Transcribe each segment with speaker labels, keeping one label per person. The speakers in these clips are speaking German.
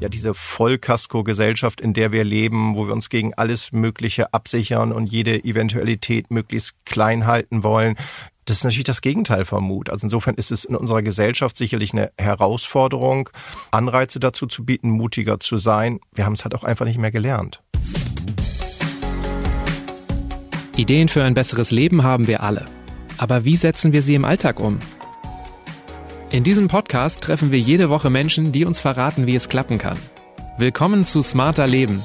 Speaker 1: ja diese Vollkasko-Gesellschaft, in der wir leben, wo wir uns gegen alles Mögliche absichern und jede Eventualität möglichst klein halten wollen. Das ist natürlich das Gegenteil von Mut. Also insofern ist es in unserer Gesellschaft sicherlich eine Herausforderung, Anreize dazu zu bieten, mutiger zu sein. Wir haben es halt auch einfach nicht mehr gelernt.
Speaker 2: Ideen für ein besseres Leben haben wir alle. Aber wie setzen wir sie im Alltag um? In diesem Podcast treffen wir jede Woche Menschen, die uns verraten, wie es klappen kann. Willkommen zu Smarter Leben.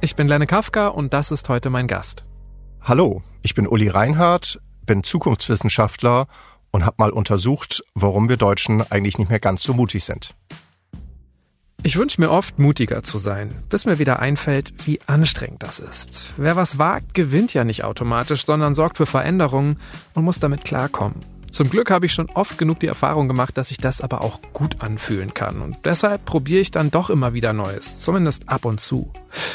Speaker 2: Ich bin Lenne Kafka und das ist heute mein Gast.
Speaker 1: Hallo, ich bin Uli Reinhardt, bin Zukunftswissenschaftler und habe mal untersucht, warum wir Deutschen eigentlich nicht mehr ganz so mutig sind.
Speaker 2: Ich wünsche mir oft, mutiger zu sein, bis mir wieder einfällt, wie anstrengend das ist. Wer was wagt, gewinnt ja nicht automatisch, sondern sorgt für Veränderungen und muss damit klarkommen. Zum Glück habe ich schon oft genug die Erfahrung gemacht, dass ich das aber auch gut anfühlen kann. Und deshalb probiere ich dann doch immer wieder Neues, zumindest ab und zu.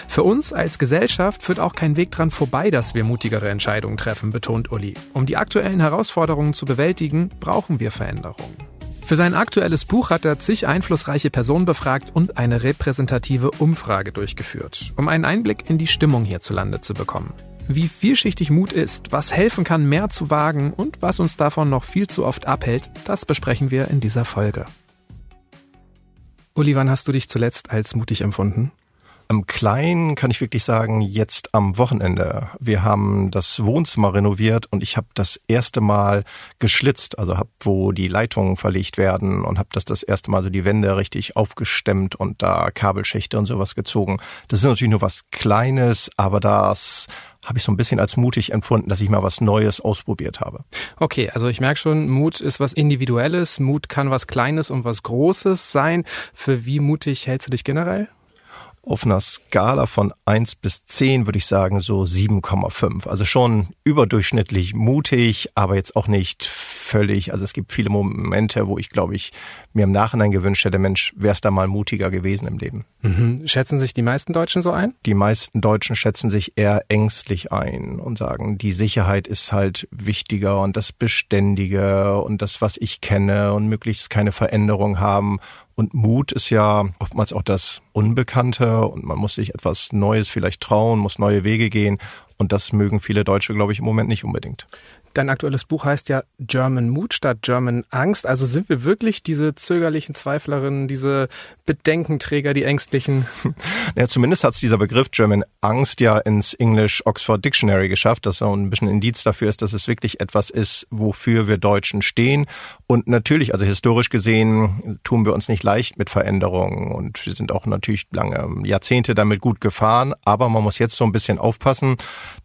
Speaker 2: Für uns als Gesellschaft führt auch kein Weg dran vorbei, dass wir mutigere Entscheidungen treffen, betont Uli. Um die aktuellen Herausforderungen zu bewältigen, brauchen wir Veränderungen. Für sein aktuelles Buch hat er zig einflussreiche Personen befragt und eine repräsentative Umfrage durchgeführt, um einen Einblick in die Stimmung hierzulande zu bekommen wie vielschichtig Mut ist, was helfen kann, mehr zu wagen und was uns davon noch viel zu oft abhält, das besprechen wir in dieser Folge. Uli, wann hast du dich zuletzt als mutig empfunden?
Speaker 1: Im Kleinen kann ich wirklich sagen, jetzt am Wochenende. Wir haben das Wohnzimmer renoviert und ich habe das erste Mal geschlitzt, also habe, wo die Leitungen verlegt werden und habe das das erste Mal so die Wände richtig aufgestemmt und da Kabelschächte und sowas gezogen. Das ist natürlich nur was Kleines, aber das habe ich so ein bisschen als mutig empfunden, dass ich mal was Neues ausprobiert habe.
Speaker 2: Okay, also ich merke schon, Mut ist was Individuelles, Mut kann was Kleines und was Großes sein. Für wie mutig hältst du dich generell?
Speaker 1: Auf einer Skala von eins bis zehn würde ich sagen so 7,5. Also schon überdurchschnittlich mutig, aber jetzt auch nicht völlig. Also es gibt viele Momente, wo ich glaube ich mir im Nachhinein gewünscht hätte, Mensch, wär's da mal mutiger gewesen im Leben.
Speaker 2: Mhm. Schätzen sich die meisten Deutschen so ein?
Speaker 1: Die meisten Deutschen schätzen sich eher ängstlich ein und sagen, die Sicherheit ist halt wichtiger und das Beständige und das, was ich kenne und möglichst keine Veränderung haben und Mut ist ja oftmals auch das Unbekannte und man muss sich etwas Neues vielleicht trauen, muss neue Wege gehen. Und das mögen viele Deutsche, glaube ich, im Moment nicht unbedingt.
Speaker 2: Dein aktuelles Buch heißt ja German Mut statt German Angst. Also sind wir wirklich diese zögerlichen Zweiflerinnen, diese Bedenkenträger, die Ängstlichen?
Speaker 1: Ja, zumindest hat es dieser Begriff German Angst ja ins English Oxford Dictionary geschafft, das so ein bisschen Indiz dafür ist, dass es wirklich etwas ist, wofür wir Deutschen stehen. Und natürlich, also historisch gesehen, tun wir uns nicht leicht mit Veränderungen und wir sind auch natürlich lange Jahrzehnte damit gut gefahren. Aber man muss jetzt so ein bisschen aufpassen,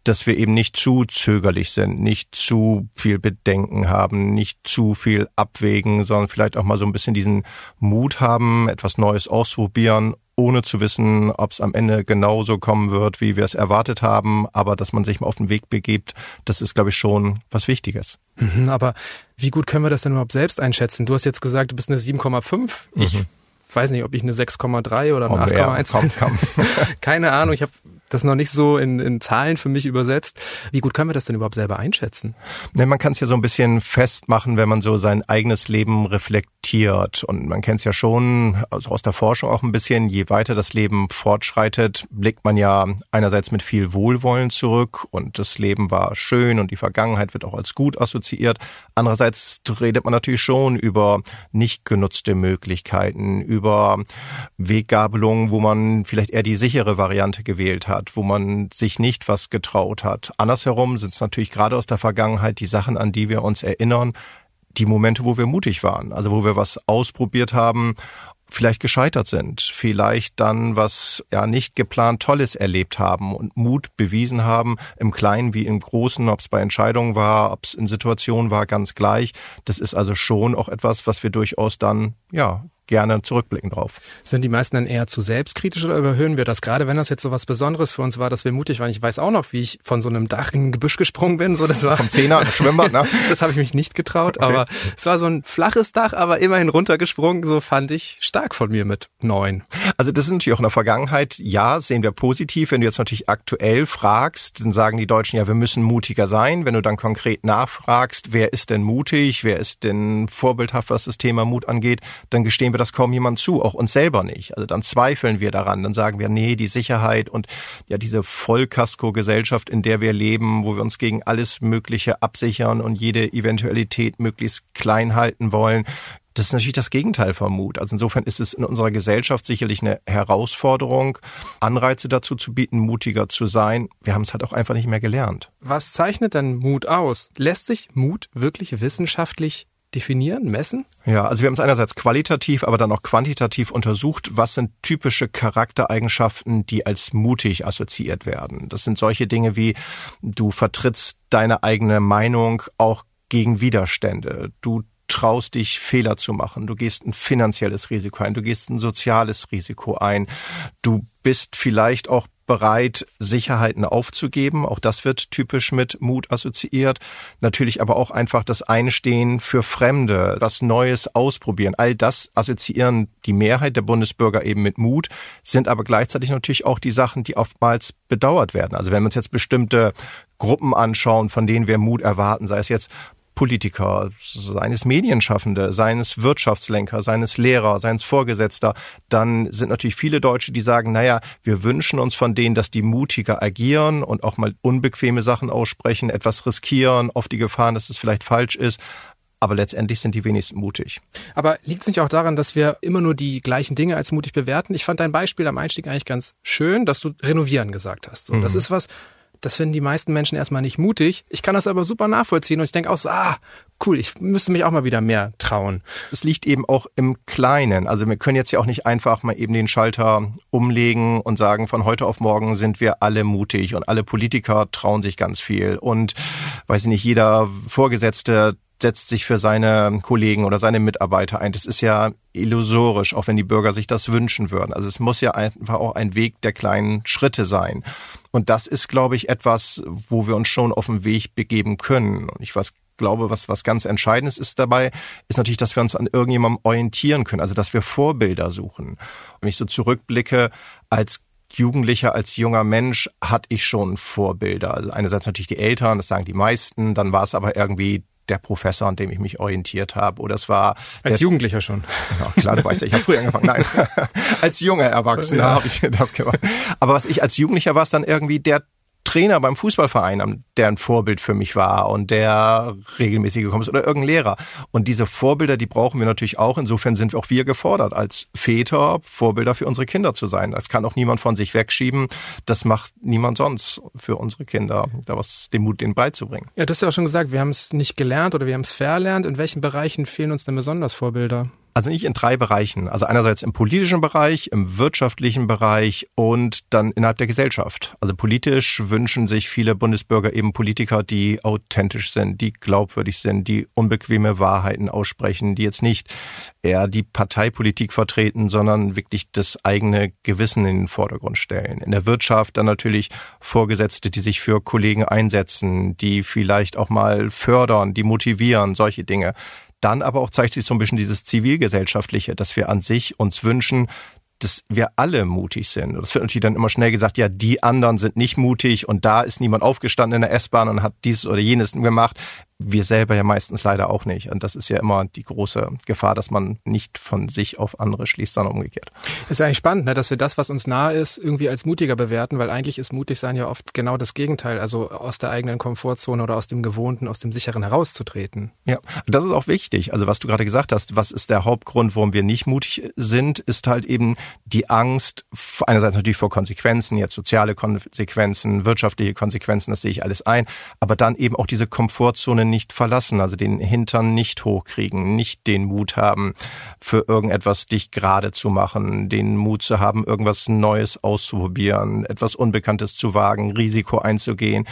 Speaker 1: dass wir eben nicht zu zögerlich sind, nicht zu viel Bedenken haben, nicht zu viel abwägen, sondern vielleicht auch mal so ein bisschen diesen Mut haben, etwas Neues ausprobieren, ohne zu wissen, ob es am Ende genauso kommen wird, wie wir es erwartet haben, aber dass man sich mal auf den Weg begibt, das ist, glaube ich, schon was Wichtiges.
Speaker 2: Mhm, aber wie gut können wir das denn überhaupt selbst einschätzen? Du hast jetzt gesagt, du bist eine 7,5. Ich mhm. weiß nicht, ob ich eine 6,3 oder eine 8,1 Keine Ahnung, ich habe das noch nicht so in, in Zahlen für mich übersetzt. Wie gut können wir das denn überhaupt selber einschätzen?
Speaker 1: Ne, man kann es ja so ein bisschen festmachen, wenn man so sein eigenes Leben reflektiert. Und man kennt es ja schon also aus der Forschung auch ein bisschen, je weiter das Leben fortschreitet, blickt man ja einerseits mit viel Wohlwollen zurück und das Leben war schön und die Vergangenheit wird auch als gut assoziiert. Andererseits redet man natürlich schon über nicht genutzte Möglichkeiten, über Weggabelungen, wo man vielleicht eher die sichere Variante gewählt hat wo man sich nicht was getraut hat. Andersherum sind es natürlich gerade aus der Vergangenheit die Sachen, an die wir uns erinnern, die Momente, wo wir mutig waren, also wo wir was ausprobiert haben, vielleicht gescheitert sind, vielleicht dann was ja nicht geplant Tolles erlebt haben und Mut bewiesen haben, im Kleinen wie im Großen, ob es bei Entscheidungen war, ob es in Situationen war, ganz gleich. Das ist also schon auch etwas, was wir durchaus dann ja gerne zurückblicken drauf.
Speaker 2: Sind die meisten dann eher zu selbstkritisch oder überhöhen wir das? Gerade wenn das jetzt so was Besonderes für uns war, dass wir mutig waren. Ich weiß auch noch, wie ich von so einem Dach in ein Gebüsch gesprungen bin. So, das war
Speaker 1: vom Zehner im Schwimmbad, ne?
Speaker 2: das habe ich mich nicht getraut, okay. aber es war so ein flaches Dach, aber immerhin runtergesprungen. So fand ich stark von mir mit neun.
Speaker 1: Also das ist natürlich auch in der Vergangenheit. Ja, sehen wir positiv. Wenn du jetzt natürlich aktuell fragst, dann sagen die Deutschen ja, wir müssen mutiger sein. Wenn du dann konkret nachfragst, wer ist denn mutig, wer ist denn vorbildhaft, was das Thema Mut angeht, dann gestehen wir das kaum jemand zu, auch uns selber nicht. Also dann zweifeln wir daran, dann sagen wir, nee, die Sicherheit und ja diese Vollkasko-Gesellschaft, in der wir leben, wo wir uns gegen alles Mögliche absichern und jede Eventualität möglichst klein halten wollen, das ist natürlich das Gegenteil vom Mut. Also insofern ist es in unserer Gesellschaft sicherlich eine Herausforderung, Anreize dazu zu bieten, mutiger zu sein. Wir haben es halt auch einfach nicht mehr gelernt.
Speaker 2: Was zeichnet denn Mut aus? Lässt sich Mut wirklich wissenschaftlich definieren, messen?
Speaker 1: Ja, also wir haben es einerseits qualitativ, aber dann auch quantitativ untersucht, was sind typische Charaktereigenschaften, die als mutig assoziiert werden. Das sind solche Dinge wie du vertrittst deine eigene Meinung auch gegen Widerstände. Du traust dich Fehler zu machen. Du gehst ein finanzielles Risiko ein. Du gehst ein soziales Risiko ein. Du bist vielleicht auch bereit, Sicherheiten aufzugeben. Auch das wird typisch mit Mut assoziiert. Natürlich aber auch einfach das Einstehen für Fremde, was Neues ausprobieren. All das assoziieren die Mehrheit der Bundesbürger eben mit Mut, sind aber gleichzeitig natürlich auch die Sachen, die oftmals bedauert werden. Also wenn wir uns jetzt bestimmte Gruppen anschauen, von denen wir Mut erwarten, sei es jetzt Politiker, seines Medienschaffende, seines Wirtschaftslenker, seines Lehrer, seines Vorgesetzter, dann sind natürlich viele Deutsche, die sagen, naja, wir wünschen uns von denen, dass die mutiger agieren und auch mal unbequeme Sachen aussprechen, etwas riskieren, auf die Gefahren, dass es vielleicht falsch ist. Aber letztendlich sind die wenigsten mutig.
Speaker 2: Aber liegt es nicht auch daran, dass wir immer nur die gleichen Dinge als mutig bewerten? Ich fand dein Beispiel am Einstieg eigentlich ganz schön, dass du renovieren gesagt hast. So, mhm. Das ist was, das finden die meisten Menschen erstmal nicht mutig. Ich kann das aber super nachvollziehen und ich denke auch so, ah, cool, ich müsste mich auch mal wieder mehr trauen.
Speaker 1: Es liegt eben auch im Kleinen. Also wir können jetzt ja auch nicht einfach mal eben den Schalter umlegen und sagen, von heute auf morgen sind wir alle mutig und alle Politiker trauen sich ganz viel und weiß ich nicht, jeder Vorgesetzte setzt sich für seine Kollegen oder seine Mitarbeiter ein. Das ist ja illusorisch, auch wenn die Bürger sich das wünschen würden. Also es muss ja einfach auch ein Weg der kleinen Schritte sein. Und das ist, glaube ich, etwas, wo wir uns schon auf den Weg begeben können. Und ich was, glaube, was, was ganz Entscheidendes ist dabei, ist natürlich, dass wir uns an irgendjemandem orientieren können. Also, dass wir Vorbilder suchen. Wenn ich so zurückblicke, als Jugendlicher, als junger Mensch hatte ich schon Vorbilder. Also einerseits natürlich die Eltern, das sagen die meisten, dann war es aber irgendwie der Professor, an dem ich mich orientiert habe. Oder es war
Speaker 2: als Jugendlicher schon.
Speaker 1: Ja, klar, du weißt ja, ich habe früher angefangen. Nein, als junger Erwachsener ja. habe ich das gemacht. Aber was ich als Jugendlicher war, es dann irgendwie der Trainer beim Fußballverein, der ein Vorbild für mich war und der regelmäßig gekommen ist oder irgendein Lehrer. Und diese Vorbilder, die brauchen wir natürlich auch. Insofern sind auch wir gefordert, als Väter Vorbilder für unsere Kinder zu sein. Das kann auch niemand von sich wegschieben. Das macht niemand sonst für unsere Kinder, da was den Mut denen beizubringen.
Speaker 2: Ja, du hast ja auch schon gesagt, wir haben es nicht gelernt oder wir haben es verlernt. In welchen Bereichen fehlen uns denn besonders Vorbilder?
Speaker 1: Also nicht in drei Bereichen. Also einerseits im politischen Bereich, im wirtschaftlichen Bereich und dann innerhalb der Gesellschaft. Also politisch wünschen sich viele Bundesbürger eben Politiker, die authentisch sind, die glaubwürdig sind, die unbequeme Wahrheiten aussprechen, die jetzt nicht eher die Parteipolitik vertreten, sondern wirklich das eigene Gewissen in den Vordergrund stellen. In der Wirtschaft dann natürlich Vorgesetzte, die sich für Kollegen einsetzen, die vielleicht auch mal fördern, die motivieren, solche Dinge. Dann aber auch zeigt sich so ein bisschen dieses Zivilgesellschaftliche, dass wir an sich uns wünschen, dass wir alle mutig sind. Das wird natürlich dann immer schnell gesagt, ja, die anderen sind nicht mutig und da ist niemand aufgestanden in der S-Bahn und hat dieses oder jenes gemacht wir selber ja meistens leider auch nicht. Und das ist ja immer die große Gefahr, dass man nicht von sich auf andere schließt, sondern umgekehrt.
Speaker 2: Ist ja eigentlich spannend, ne, dass wir das, was uns nahe ist, irgendwie als mutiger bewerten, weil eigentlich ist mutig sein ja oft genau das Gegenteil, also aus der eigenen Komfortzone oder aus dem Gewohnten, aus dem Sicheren herauszutreten.
Speaker 1: Ja, das ist auch wichtig. Also was du gerade gesagt hast, was ist der Hauptgrund, warum wir nicht mutig sind, ist halt eben die Angst, einerseits natürlich vor Konsequenzen, jetzt soziale Konsequenzen, wirtschaftliche Konsequenzen, das sehe ich alles ein, aber dann eben auch diese Komfortzone nicht verlassen, also den Hintern nicht hochkriegen, nicht den Mut haben, für irgendetwas dich gerade zu machen, den Mut zu haben, irgendwas Neues auszuprobieren, etwas Unbekanntes zu wagen, Risiko einzugehen.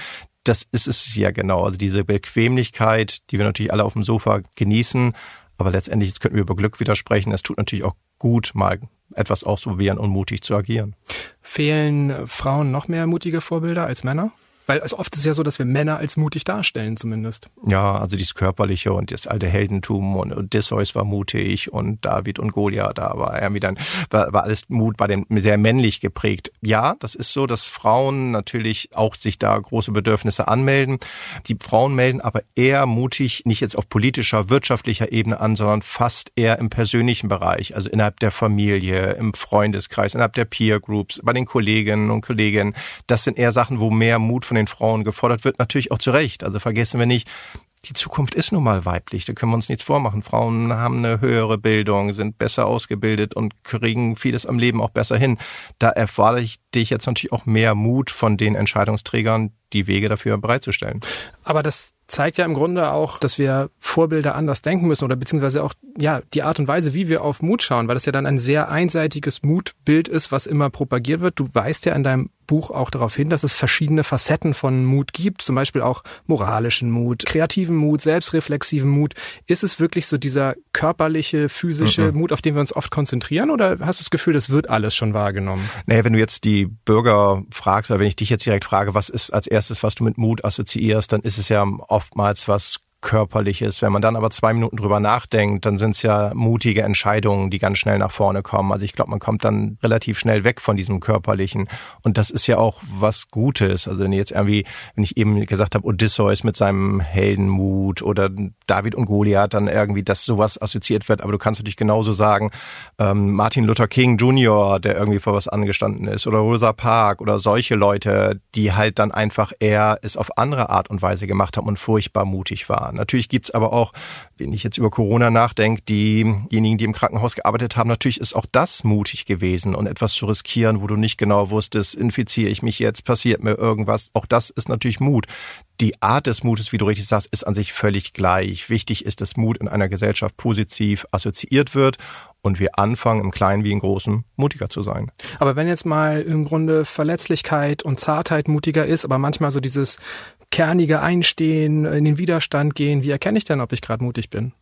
Speaker 1: Das ist es ja genau. Also diese Bequemlichkeit, die wir natürlich alle auf dem Sofa genießen, Aber letztendlich, jetzt könnten wir über Glück widersprechen, es tut natürlich auch gut, mal etwas auszuprobieren und mutig zu agieren.
Speaker 2: Fehlen Frauen noch mehr mutige Vorbilder als Männer? Weil also oft ist es ja so, dass wir Männer als mutig darstellen zumindest.
Speaker 1: Ja, also dieses Körperliche und das alte Heldentum und Odysseus war mutig und David und Goliath, da war irgendwie dann, war, war alles Mut bei den sehr männlich geprägt. Ja, das ist so, dass Frauen natürlich auch sich da große Bedürfnisse anmelden. Die Frauen melden aber eher mutig, nicht jetzt auf politischer, wirtschaftlicher Ebene an, sondern fast eher im persönlichen Bereich, also innerhalb der Familie, im Freundeskreis, innerhalb der Peer Groups, bei den Kolleginnen und Kollegen. Das sind eher Sachen, wo mehr Mut von den Frauen gefordert wird, natürlich auch zu Recht. Also vergessen wir nicht, die Zukunft ist nun mal weiblich, da können wir uns nichts vormachen. Frauen haben eine höhere Bildung, sind besser ausgebildet und kriegen vieles am Leben auch besser hin. Da erfordere ich dich jetzt natürlich auch mehr Mut von den Entscheidungsträgern, die Wege dafür bereitzustellen.
Speaker 2: Aber das zeigt ja im Grunde auch, dass wir Vorbilder anders denken müssen oder beziehungsweise auch ja die Art und Weise, wie wir auf Mut schauen, weil das ja dann ein sehr einseitiges Mutbild ist, was immer propagiert wird. Du weißt ja in deinem Buch auch darauf hin, dass es verschiedene Facetten von Mut gibt, zum Beispiel auch moralischen Mut, kreativen Mut, selbstreflexiven Mut. Ist es wirklich so dieser körperliche, physische mhm. Mut, auf den wir uns oft konzentrieren, oder hast du das Gefühl, das wird alles schon wahrgenommen?
Speaker 1: Naja, wenn du jetzt die Bürger fragst, oder wenn ich dich jetzt direkt frage, was ist als erstes, was du mit Mut assoziierst, dann ist es ja oftmals was Körperliches. Wenn man dann aber zwei Minuten drüber nachdenkt, dann sind es ja mutige Entscheidungen, die ganz schnell nach vorne kommen. Also ich glaube, man kommt dann relativ schnell weg von diesem Körperlichen. Und das ist ja auch was Gutes. Also wenn jetzt irgendwie, wenn ich eben gesagt habe, Odysseus mit seinem Heldenmut oder David und Goliath, dann irgendwie, dass sowas assoziiert wird. Aber du kannst natürlich genauso sagen, ähm, Martin Luther King Jr., der irgendwie vor was angestanden ist, oder Rosa Parks oder solche Leute, die halt dann einfach eher es auf andere Art und Weise gemacht haben und furchtbar mutig waren. Natürlich gibt's aber auch, wenn ich jetzt über Corona nachdenke, diejenigen, die im Krankenhaus gearbeitet haben, natürlich ist auch das mutig gewesen und etwas zu riskieren, wo du nicht genau wusstest, infiziere ich mich jetzt, passiert mir irgendwas. Auch das ist natürlich Mut. Die Art des Mutes, wie du richtig sagst, ist an sich völlig gleich. Wichtig ist, dass Mut in einer Gesellschaft positiv assoziiert wird und wir anfangen, im Kleinen wie im Großen mutiger zu sein.
Speaker 2: Aber wenn jetzt mal im Grunde Verletzlichkeit und Zartheit mutiger ist, aber manchmal so dieses kernige Einstehen, in den Widerstand gehen, wie erkenne ich denn, ob ich gerade mutig bin?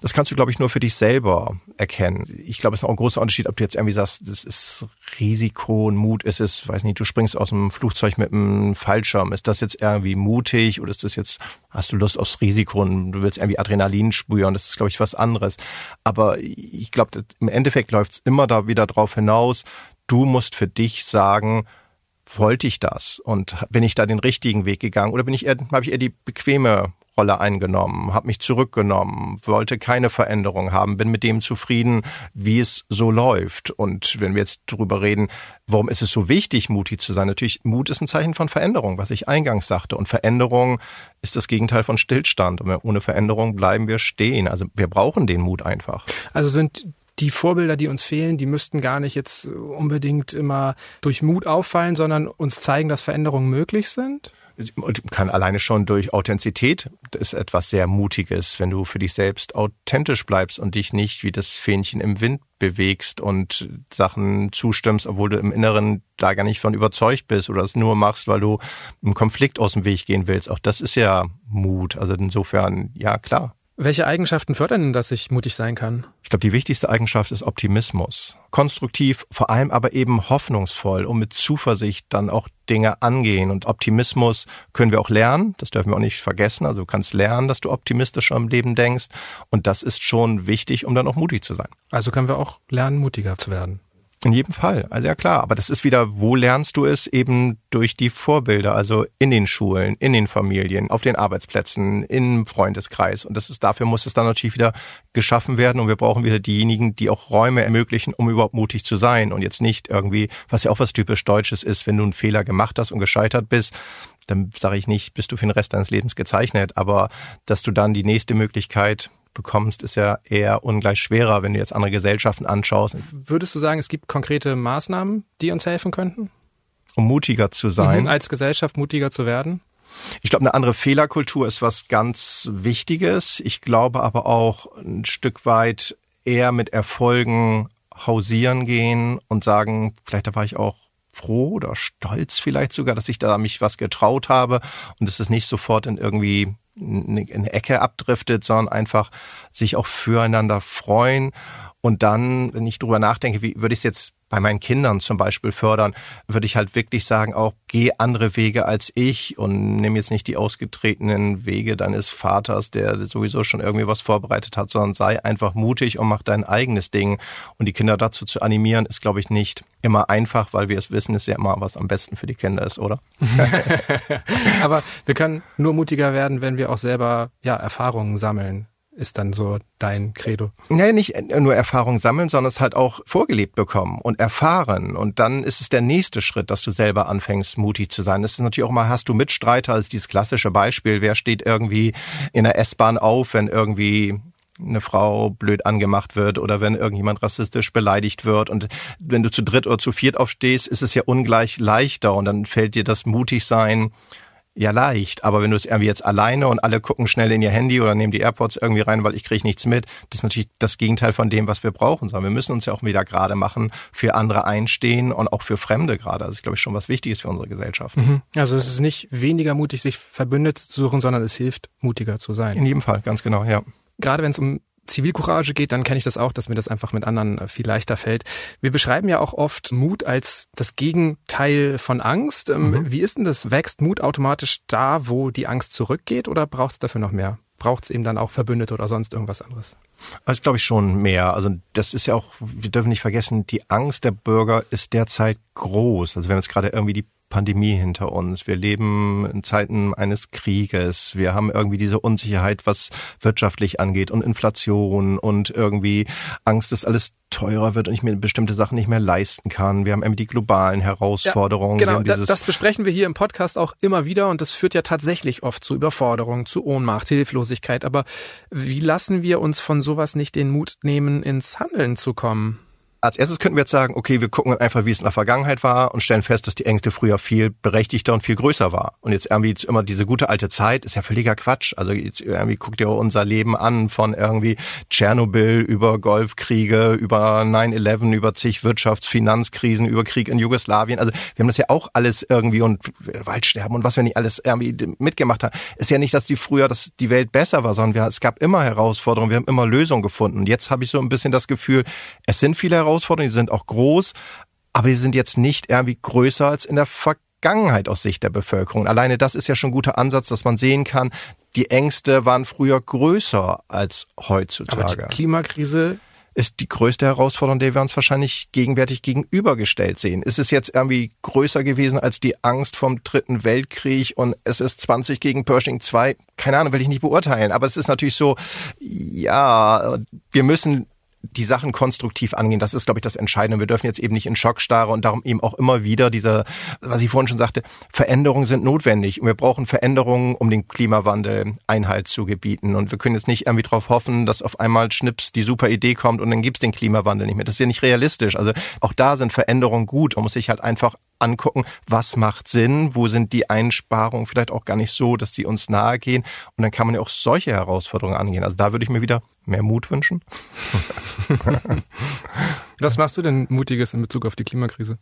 Speaker 1: Das kannst du, glaube ich, nur für dich selber erkennen. Ich glaube, es ist auch ein großer Unterschied, ob du jetzt irgendwie sagst, das ist Risiko und Mut ist es, weiß nicht, du springst aus dem Flugzeug mit einem Fallschirm. Ist das jetzt irgendwie mutig oder ist das jetzt, hast du Lust aufs Risiko und du willst irgendwie Adrenalin spüren? Das ist, glaube ich, was anderes. Aber ich glaube, im Endeffekt läuft es immer da wieder drauf hinaus. Du musst für dich sagen, wollte ich das und bin ich da den richtigen Weg gegangen oder bin ich eher, habe ich eher die bequeme Rolle eingenommen, habe mich zurückgenommen, wollte keine Veränderung haben, bin mit dem zufrieden, wie es so läuft. Und wenn wir jetzt darüber reden, warum ist es so wichtig, mutig zu sein? Natürlich, Mut ist ein Zeichen von Veränderung, was ich eingangs sagte. Und Veränderung ist das Gegenteil von Stillstand. Und ohne Veränderung bleiben wir stehen. Also wir brauchen den Mut einfach.
Speaker 2: Also sind die Vorbilder, die uns fehlen, die müssten gar nicht jetzt unbedingt immer durch Mut auffallen, sondern uns zeigen, dass Veränderungen möglich sind?
Speaker 1: kann alleine schon durch Authentizität, das ist etwas sehr Mutiges, wenn du für dich selbst authentisch bleibst und dich nicht wie das Fähnchen im Wind bewegst und Sachen zustimmst, obwohl du im Inneren da gar nicht von überzeugt bist oder es nur machst, weil du einem Konflikt aus dem Weg gehen willst. Auch das ist ja Mut. Also insofern, ja klar.
Speaker 2: Welche Eigenschaften fördern denn, dass ich mutig sein kann?
Speaker 1: Ich glaube, die wichtigste Eigenschaft ist Optimismus. Konstruktiv, vor allem aber eben hoffnungsvoll und mit Zuversicht dann auch Dinge angehen. Und Optimismus können wir auch lernen. Das dürfen wir auch nicht vergessen. Also du kannst lernen, dass du optimistisch am Leben denkst. Und das ist schon wichtig, um dann auch mutig zu sein.
Speaker 2: Also können wir auch lernen, mutiger zu werden.
Speaker 1: In jedem Fall. Also ja klar, aber das ist wieder, wo lernst du es? Eben durch die Vorbilder, also in den Schulen, in den Familien, auf den Arbeitsplätzen, im Freundeskreis. Und das ist, dafür muss es dann natürlich wieder geschaffen werden. Und wir brauchen wieder diejenigen, die auch Räume ermöglichen, um überhaupt mutig zu sein. Und jetzt nicht irgendwie, was ja auch was typisch Deutsches ist, wenn du einen Fehler gemacht hast und gescheitert bist, dann sage ich nicht, bist du für den Rest deines Lebens gezeichnet, aber dass du dann die nächste Möglichkeit bekommst, ist ja eher ungleich schwerer, wenn du jetzt andere Gesellschaften anschaust.
Speaker 2: Würdest du sagen, es gibt konkrete Maßnahmen, die uns helfen könnten?
Speaker 1: Um mutiger zu sein. Mhm,
Speaker 2: als Gesellschaft mutiger zu werden?
Speaker 1: Ich glaube, eine andere Fehlerkultur ist was ganz Wichtiges. Ich glaube aber auch ein Stück weit eher mit Erfolgen hausieren gehen und sagen, vielleicht da war ich auch froh oder stolz vielleicht sogar, dass ich da mich was getraut habe und dass es nicht sofort in irgendwie eine Ecke abdriftet, sondern einfach sich auch füreinander freuen. Und dann, wenn ich drüber nachdenke, wie würde ich es jetzt bei meinen Kindern zum Beispiel fördern, würde ich halt wirklich sagen, auch geh andere Wege als ich und nimm jetzt nicht die ausgetretenen Wege deines Vaters, der sowieso schon irgendwie was vorbereitet hat, sondern sei einfach mutig und mach dein eigenes Ding. Und die Kinder dazu zu animieren, ist, glaube ich, nicht immer einfach, weil wir es wissen, ist ja immer, was am besten für die Kinder ist, oder?
Speaker 2: Aber wir können nur mutiger werden, wenn wir auch selber ja Erfahrungen sammeln ist dann so dein Credo?
Speaker 1: Nee, nicht nur Erfahrung sammeln, sondern es halt auch vorgelebt bekommen und erfahren. Und dann ist es der nächste Schritt, dass du selber anfängst, mutig zu sein. Das ist natürlich auch mal, hast du Mitstreiter als dieses klassische Beispiel. Wer steht irgendwie in der S-Bahn auf, wenn irgendwie eine Frau blöd angemacht wird oder wenn irgendjemand rassistisch beleidigt wird. Und wenn du zu dritt oder zu viert aufstehst, ist es ja ungleich leichter und dann fällt dir das mutig sein, ja leicht, aber wenn du es irgendwie jetzt alleine und alle gucken schnell in ihr Handy oder nehmen die AirPods irgendwie rein, weil ich kriege nichts mit, das ist natürlich das Gegenteil von dem, was wir brauchen. Sondern wir müssen uns ja auch wieder gerade machen, für andere einstehen und auch für Fremde gerade. Das ist, glaube ich, schon was Wichtiges für unsere Gesellschaft.
Speaker 2: Mhm. Also es ist nicht weniger mutig, sich Verbündete zu suchen, sondern es hilft, mutiger zu sein.
Speaker 1: In jedem Fall, ganz genau, ja.
Speaker 2: Gerade wenn es um Zivilcourage geht, dann kenne ich das auch, dass mir das einfach mit anderen äh, viel leichter fällt. Wir beschreiben ja auch oft Mut als das Gegenteil von Angst. Ähm, mhm. Wie ist denn das? Wächst Mut automatisch da, wo die Angst zurückgeht oder braucht es dafür noch mehr? Braucht es eben dann auch Verbündete oder sonst irgendwas anderes?
Speaker 1: Also glaube ich schon mehr. Also das ist ja auch, wir dürfen nicht vergessen, die Angst der Bürger ist derzeit groß. Also wir haben jetzt gerade irgendwie die Pandemie hinter uns. Wir leben in Zeiten eines Krieges. Wir haben irgendwie diese Unsicherheit, was wirtschaftlich angeht und Inflation und irgendwie Angst, dass alles teurer wird und ich mir bestimmte Sachen nicht mehr leisten kann. Wir haben irgendwie die globalen Herausforderungen.
Speaker 2: Ja, genau, das besprechen wir hier im Podcast auch immer wieder und das führt ja tatsächlich oft zu Überforderung, zu Ohnmacht, Hilflosigkeit. Aber wie lassen wir uns von sowas nicht den Mut nehmen, ins Handeln zu kommen?
Speaker 1: Als erstes könnten wir jetzt sagen, okay, wir gucken einfach, wie es in der Vergangenheit war und stellen fest, dass die Ängste früher viel berechtigter und viel größer war. Und jetzt irgendwie immer diese gute alte Zeit ist ja völliger Quatsch. Also jetzt irgendwie guckt ihr unser Leben an von irgendwie Tschernobyl über Golfkriege, über 9-11, über zig Wirtschafts-, über Krieg in Jugoslawien. Also wir haben das ja auch alles irgendwie und Waldsterben und was wir nicht alles irgendwie mitgemacht haben. Ist ja nicht, dass die früher, dass die Welt besser war, sondern wir, es gab immer Herausforderungen, wir haben immer Lösungen gefunden. Und jetzt habe ich so ein bisschen das Gefühl, es sind viele Herausforderungen, Herausforderungen, die sind auch groß, aber die sind jetzt nicht irgendwie größer als in der Vergangenheit aus Sicht der Bevölkerung. Alleine das ist ja schon ein guter Ansatz, dass man sehen kann, die Ängste waren früher größer als heutzutage.
Speaker 2: Aber die Klimakrise
Speaker 1: ist die größte Herausforderung, der wir uns wahrscheinlich gegenwärtig gegenübergestellt sehen. Ist es jetzt irgendwie größer gewesen als die Angst vom Dritten Weltkrieg und es ist 20 gegen Pershing 2? Keine Ahnung, will ich nicht beurteilen. Aber es ist natürlich so, ja, wir müssen die Sachen konstruktiv angehen. Das ist, glaube ich, das Entscheidende. Wir dürfen jetzt eben nicht in Schock starren und darum eben auch immer wieder diese, was ich vorhin schon sagte, Veränderungen sind notwendig. Und wir brauchen Veränderungen, um den Klimawandel Einhalt zu gebieten. Und wir können jetzt nicht irgendwie darauf hoffen, dass auf einmal Schnips die super Idee kommt und dann gibt's den Klimawandel nicht mehr. Das ist ja nicht realistisch. Also auch da sind Veränderungen gut. Man muss sich halt einfach angucken, was macht Sinn, wo sind die Einsparungen vielleicht auch gar nicht so, dass sie uns nahe gehen. Und dann kann man ja auch solche Herausforderungen angehen. Also da würde ich mir wieder mehr Mut wünschen.
Speaker 2: Was machst du denn Mutiges in Bezug auf die Klimakrise?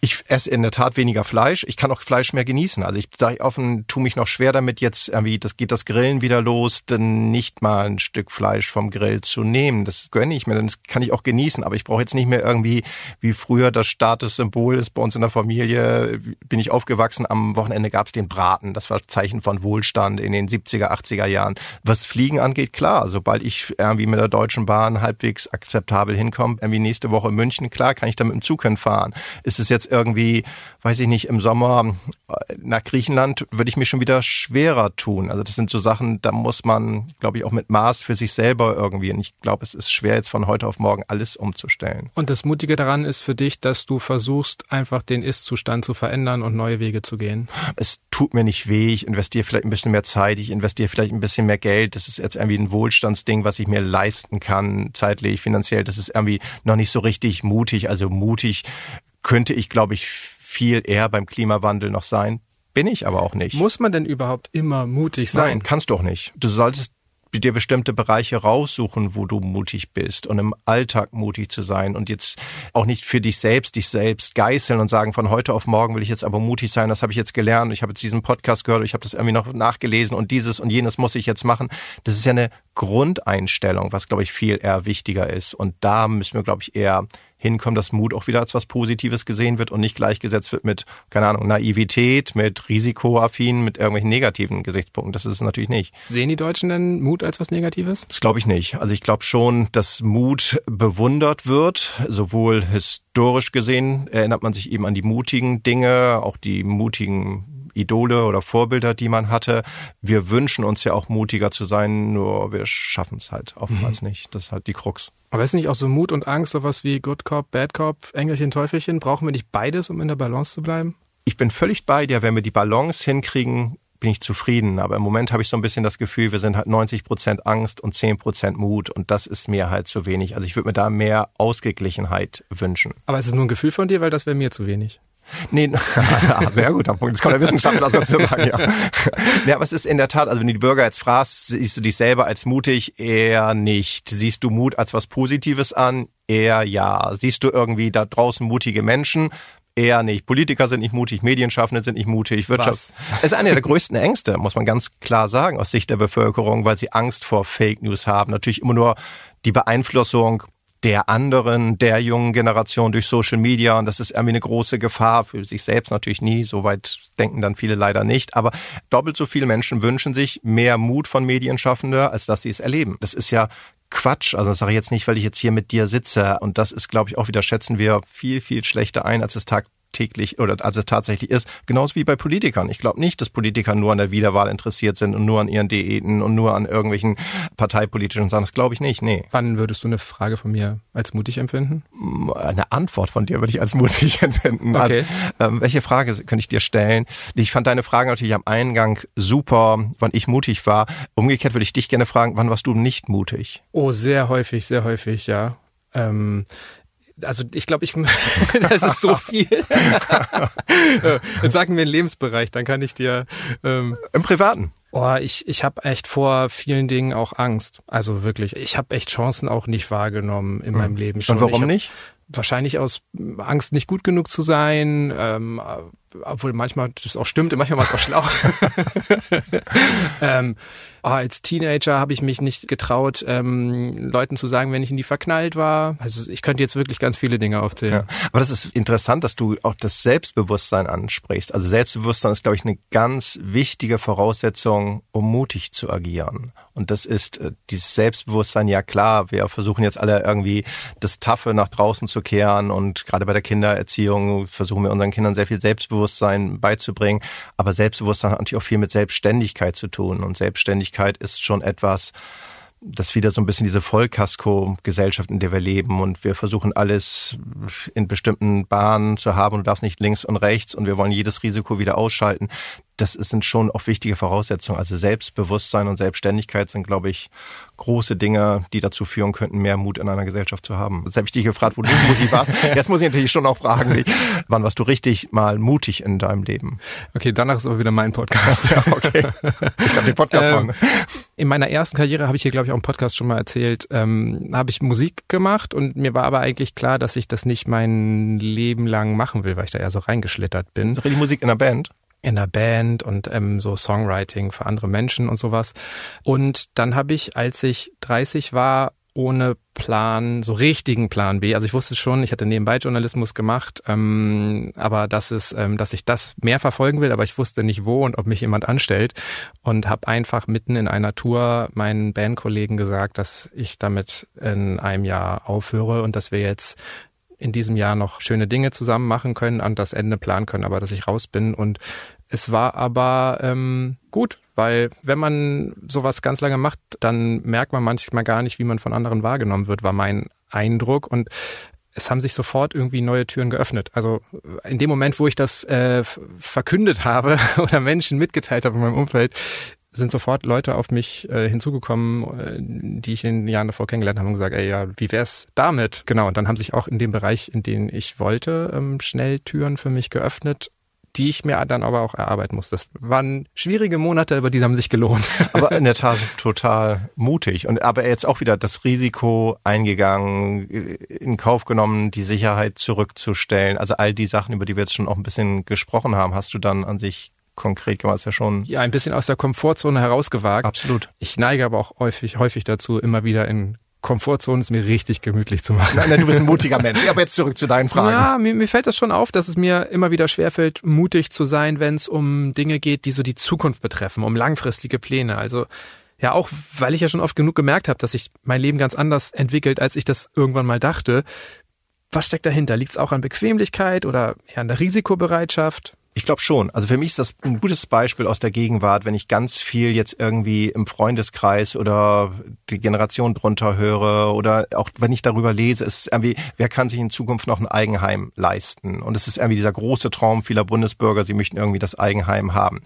Speaker 1: Ich esse in der Tat weniger Fleisch. Ich kann auch Fleisch mehr genießen. Also ich sage offen, tu mich noch schwer damit jetzt irgendwie, das geht das Grillen wieder los, denn nicht mal ein Stück Fleisch vom Grill zu nehmen. Das gönne ich mir, das kann ich auch genießen. Aber ich brauche jetzt nicht mehr irgendwie, wie früher das Statussymbol ist bei uns in der Familie, bin ich aufgewachsen. Am Wochenende gab es den Braten. Das war Zeichen von Wohlstand in den 70er, 80er Jahren. Was Fliegen angeht, klar, sobald ich irgendwie mit der Deutschen Bahn halbwegs akzeptabel hinkomme, irgendwie nächste Woche in München, klar kann ich da mit dem Zug hinfahren. Ist es jetzt irgendwie, weiß ich nicht, im Sommer äh, nach Griechenland, würde ich mir schon wieder schwerer tun. Also das sind so Sachen, da muss man, glaube ich, auch mit Maß für sich selber irgendwie. Und ich glaube, es ist schwer jetzt von heute auf morgen alles umzustellen.
Speaker 2: Und das Mutige daran ist für dich, dass du versuchst, einfach den Ist-Zustand zu verändern und neue Wege zu gehen.
Speaker 1: Es tut mir nicht weh. Ich investiere vielleicht ein bisschen mehr Zeit. Ich investiere vielleicht ein bisschen mehr Geld. Das ist jetzt irgendwie ein Wohlstandsding, was ich mir leisten kann, zeitlich, finanziell. Das ist irgendwie noch nicht nicht so richtig mutig. Also mutig könnte ich, glaube ich, viel eher beim Klimawandel noch sein. Bin ich aber auch nicht.
Speaker 2: Muss man denn überhaupt immer mutig sein?
Speaker 1: Nein, kannst du auch nicht. Du solltest dir bestimmte Bereiche raussuchen, wo du mutig bist und im Alltag mutig zu sein und jetzt auch nicht für dich selbst, dich selbst geißeln und sagen, von heute auf morgen will ich jetzt aber mutig sein, das habe ich jetzt gelernt, ich habe jetzt diesen Podcast gehört, ich habe das irgendwie noch nachgelesen und dieses und jenes muss ich jetzt machen. Das ist ja eine Grundeinstellung, was, glaube ich, viel eher wichtiger ist. Und da müssen wir, glaube ich, eher hinkommen, dass Mut auch wieder als was Positives gesehen wird und nicht gleichgesetzt wird mit, keine Ahnung, Naivität, mit Risikoaffin, mit irgendwelchen negativen Gesichtspunkten. Das ist es natürlich nicht.
Speaker 2: Sehen die Deutschen denn Mut als was Negatives?
Speaker 1: Das glaube ich nicht. Also ich glaube schon, dass Mut bewundert wird, sowohl historisch gesehen erinnert man sich eben an die mutigen Dinge, auch die mutigen Idole oder Vorbilder, die man hatte. Wir wünschen uns ja auch mutiger zu sein, nur wir schaffen es halt oftmals mhm. nicht. Das ist halt die Krux.
Speaker 2: Aber ist nicht auch so Mut und Angst sowas wie Good Cop, Bad Cop, Engelchen, Teufelchen? Brauchen wir nicht beides, um in der Balance zu bleiben?
Speaker 1: Ich bin völlig bei dir. Wenn wir die Balance hinkriegen, bin ich zufrieden. Aber im Moment habe ich so ein bisschen das Gefühl, wir sind halt 90 Prozent Angst und 10 Prozent Mut. Und das ist mir halt zu wenig. Also ich würde mir da mehr Ausgeglichenheit wünschen.
Speaker 2: Aber ist es nur ein Gefühl von dir, weil das wäre mir zu wenig?
Speaker 1: Nee, sehr guter Punkt. Das kann der Wissenschaftler dazu sagen, ja. ja. Aber es ist in der Tat, also wenn du die Bürger jetzt fragst, siehst du dich selber als mutig? Eher nicht. Siehst du Mut als was Positives an? Eher ja. Siehst du irgendwie da draußen mutige Menschen? Eher nicht. Politiker sind nicht mutig, Medienschaffende sind nicht mutig, Wirtschaft. Es ist eine der größten Ängste, muss man ganz klar sagen, aus Sicht der Bevölkerung, weil sie Angst vor Fake News haben. Natürlich immer nur die Beeinflussung der anderen, der jungen Generation durch Social Media. Und das ist irgendwie eine große Gefahr für sich selbst natürlich nie. Soweit denken dann viele leider nicht. Aber doppelt so viele Menschen wünschen sich mehr Mut von Medienschaffenden, als dass sie es erleben. Das ist ja Quatsch. Also das sage ich jetzt nicht, weil ich jetzt hier mit dir sitze. Und das ist, glaube ich, auch wieder schätzen wir viel, viel schlechter ein, als es Tag täglich oder als es tatsächlich ist. Genauso wie bei Politikern. Ich glaube nicht, dass Politiker nur an der Wiederwahl interessiert sind und nur an ihren Diäten und nur an irgendwelchen parteipolitischen Sachen. Das glaube ich nicht. Nee.
Speaker 2: Wann würdest du eine Frage von mir als mutig empfinden?
Speaker 1: Eine Antwort von dir würde ich als mutig empfinden. Okay. Ähm, welche Frage könnte ich dir stellen? Ich fand deine Frage natürlich am Eingang super, wann ich mutig war. Umgekehrt würde ich dich gerne fragen, wann warst du nicht mutig?
Speaker 2: Oh, sehr häufig, sehr häufig, ja. Ähm, also ich glaube, ich das ist so viel. Sag mir einen Lebensbereich, dann kann ich dir
Speaker 1: ähm, im Privaten.
Speaker 2: Oh, ich, ich habe echt vor vielen Dingen auch Angst. Also wirklich, ich habe echt Chancen auch nicht wahrgenommen in mhm. meinem Leben
Speaker 1: schon. Und warum nicht?
Speaker 2: wahrscheinlich aus Angst nicht gut genug zu sein, ähm, obwohl manchmal das auch stimmt, manchmal war es auch schlau. ähm, oh, als Teenager habe ich mich nicht getraut, ähm, Leuten zu sagen, wenn ich in die verknallt war. Also ich könnte jetzt wirklich ganz viele Dinge aufzählen. Ja,
Speaker 1: aber das ist interessant, dass du auch das Selbstbewusstsein ansprichst. Also Selbstbewusstsein ist, glaube ich, eine ganz wichtige Voraussetzung, um mutig zu agieren. Und das ist äh, dieses Selbstbewusstsein, ja klar, wir versuchen jetzt alle irgendwie das Taffe nach draußen zu kehren und gerade bei der Kindererziehung versuchen wir unseren Kindern sehr viel Selbstbewusstsein beizubringen. Aber Selbstbewusstsein hat natürlich auch viel mit Selbstständigkeit zu tun. Und Selbstständigkeit ist schon etwas, das wieder so ein bisschen diese Vollkasko-Gesellschaft, in der wir leben und wir versuchen alles in bestimmten Bahnen zu haben und du darfst nicht links und rechts und wir wollen jedes Risiko wieder ausschalten das sind schon auch wichtige Voraussetzungen. Also Selbstbewusstsein und Selbstständigkeit sind, glaube ich, große Dinge, die dazu führen könnten, mehr Mut in einer Gesellschaft zu haben. Das habe ich dich gefragt, wo du mutig warst. Jetzt muss ich natürlich schon auch fragen, wann warst du richtig mal mutig in deinem Leben?
Speaker 2: Okay, danach ist aber wieder mein Podcast.
Speaker 1: ja, okay. Ich darf den Podcast ähm, machen.
Speaker 2: In meiner ersten Karriere habe ich hier, glaube ich, auch im Podcast schon mal erzählt, ähm, habe ich Musik gemacht und mir war aber eigentlich klar, dass ich das nicht mein Leben lang machen will, weil ich da eher so reingeschlittert bin.
Speaker 1: Die Musik in der Band?
Speaker 2: in der Band und ähm, so Songwriting für andere Menschen und sowas. Und dann habe ich, als ich 30 war, ohne Plan, so richtigen Plan B. Also ich wusste schon, ich hatte nebenbei Journalismus gemacht, ähm, aber das ist, ähm, dass ich das mehr verfolgen will, aber ich wusste nicht wo und ob mich jemand anstellt und habe einfach mitten in einer Tour meinen Bandkollegen gesagt, dass ich damit in einem Jahr aufhöre und dass wir jetzt in diesem Jahr noch schöne Dinge zusammen machen können, an das Ende planen können, aber dass ich raus bin. Und es war aber ähm, gut, weil wenn man sowas ganz lange macht, dann merkt man manchmal gar nicht, wie man von anderen wahrgenommen wird, war mein Eindruck. Und es haben sich sofort irgendwie neue Türen geöffnet. Also in dem Moment, wo ich das äh, verkündet habe oder Menschen mitgeteilt habe in meinem Umfeld, sind sofort Leute auf mich äh, hinzugekommen, äh, die ich in den Jahren davor kennengelernt habe und gesagt, ey, ja, wie wär's damit? Genau, und dann haben sich auch in dem Bereich, in den ich wollte, ähm, schnell Türen für mich geöffnet, die ich mir dann aber auch erarbeiten muss. Das waren schwierige Monate, aber die haben sich gelohnt.
Speaker 1: Aber in der Tat total mutig. Und aber jetzt auch wieder das Risiko eingegangen, in Kauf genommen, die Sicherheit zurückzustellen. Also all die Sachen, über die wir jetzt schon auch ein bisschen gesprochen haben, hast du dann an sich konkret gemacht, ist ja schon.
Speaker 2: Ja, ein bisschen aus der Komfortzone herausgewagt.
Speaker 1: Absolut.
Speaker 2: Ich neige aber auch häufig, häufig dazu, immer wieder in Komfortzone ist mir richtig gemütlich zu machen.
Speaker 1: Nein, nein, du bist ein mutiger Mensch. Aber jetzt zurück zu deinen Fragen.
Speaker 2: Ja, mir, mir fällt das schon auf, dass es mir immer wieder schwerfällt, mutig zu sein, wenn es um Dinge geht, die so die Zukunft betreffen, um langfristige Pläne. Also ja, auch weil ich ja schon oft genug gemerkt habe, dass sich mein Leben ganz anders entwickelt, als ich das irgendwann mal dachte. Was steckt dahinter? Liegt es auch an Bequemlichkeit oder eher an der Risikobereitschaft?
Speaker 1: Ich glaube schon. Also für mich ist das ein gutes Beispiel aus der Gegenwart, wenn ich ganz viel jetzt irgendwie im Freundeskreis oder die Generation drunter höre oder auch wenn ich darüber lese, ist irgendwie, wer kann sich in Zukunft noch ein Eigenheim leisten? Und es ist irgendwie dieser große Traum vieler Bundesbürger, sie möchten irgendwie das Eigenheim haben.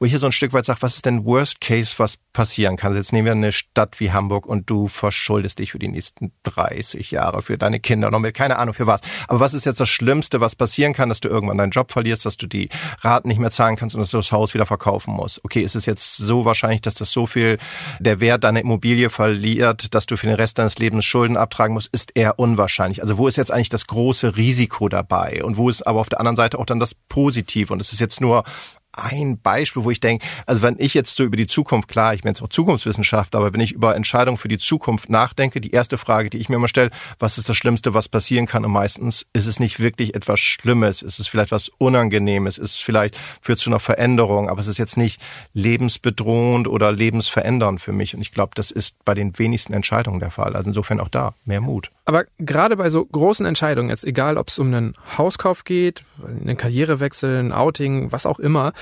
Speaker 1: Wo ich hier so ein Stück weit sage, was ist denn Worst Case, was passieren kann? Also jetzt nehmen wir eine Stadt wie Hamburg und du verschuldest dich für die nächsten 30 Jahre für deine Kinder noch mit keine Ahnung für was. Aber was ist jetzt das Schlimmste, was passieren kann, dass du irgendwann deinen Job verlierst, dass du die Raten nicht mehr zahlen kannst und dass du das Haus wieder verkaufen musst. Okay, ist es jetzt so wahrscheinlich, dass das so viel der Wert deiner Immobilie verliert, dass du für den Rest deines Lebens Schulden abtragen musst, ist eher unwahrscheinlich. Also wo ist jetzt eigentlich das große Risiko dabei? Und wo ist aber auf der anderen Seite auch dann das Positive? Und es ist jetzt nur ein Beispiel, wo ich denke, also wenn ich jetzt so über die Zukunft, klar, ich bin jetzt auch Zukunftswissenschaftler, aber wenn ich über Entscheidungen für die Zukunft nachdenke, die erste Frage, die ich mir immer stelle, was ist das Schlimmste, was passieren kann? Und meistens ist es nicht wirklich etwas Schlimmes, ist es vielleicht was Unangenehmes, ist vielleicht führt zu einer Veränderung, aber es ist jetzt nicht lebensbedrohend oder lebensverändernd für mich. Und ich glaube, das ist bei den wenigsten Entscheidungen der Fall. Also insofern auch da mehr Mut.
Speaker 2: Aber gerade bei so großen Entscheidungen, jetzt egal, ob es um einen Hauskauf geht, einen Karrierewechsel, ein Outing, was auch immer,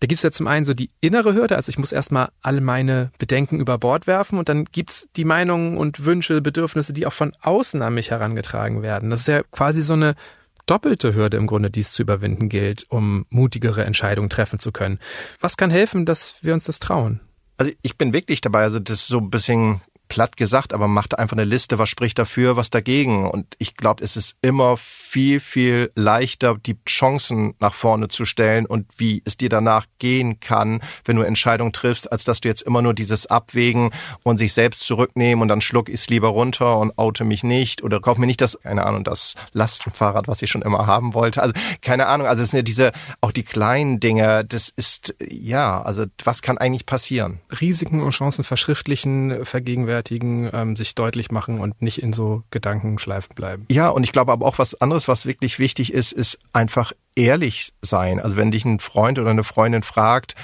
Speaker 2: da gibt's ja zum einen so die innere Hürde, also ich muss erstmal alle meine Bedenken über Bord werfen und dann gibt's die Meinungen und Wünsche, Bedürfnisse, die auch von außen an mich herangetragen werden. Das ist ja quasi so eine doppelte Hürde im Grunde, die es zu überwinden gilt, um mutigere Entscheidungen treffen zu können. Was kann helfen, dass wir uns das trauen?
Speaker 1: Also ich bin wirklich dabei, also das ist so ein bisschen platt gesagt, aber macht einfach eine Liste, was spricht dafür, was dagegen. Und ich glaube, es ist immer viel, viel leichter, die Chancen nach vorne zu stellen und wie es dir danach gehen kann, wenn du Entscheidungen triffst, als dass du jetzt immer nur dieses Abwägen und sich selbst zurücknehmen und dann schluck ich es lieber runter und oute mich nicht oder kauf mir nicht das, keine Ahnung, das Lastenfahrrad, was ich schon immer haben wollte. Also keine Ahnung, also es sind ja diese, auch die kleinen Dinge, das ist, ja, also was kann eigentlich passieren?
Speaker 2: Risiken und Chancen verschriftlichen, vergegenwärtigen rechtfertigen, ähm, sich deutlich machen und nicht in so Gedankenschleifen bleiben.
Speaker 1: Ja, und ich glaube aber auch was anderes, was wirklich wichtig ist, ist einfach ehrlich sein. Also wenn dich ein Freund oder eine Freundin fragt,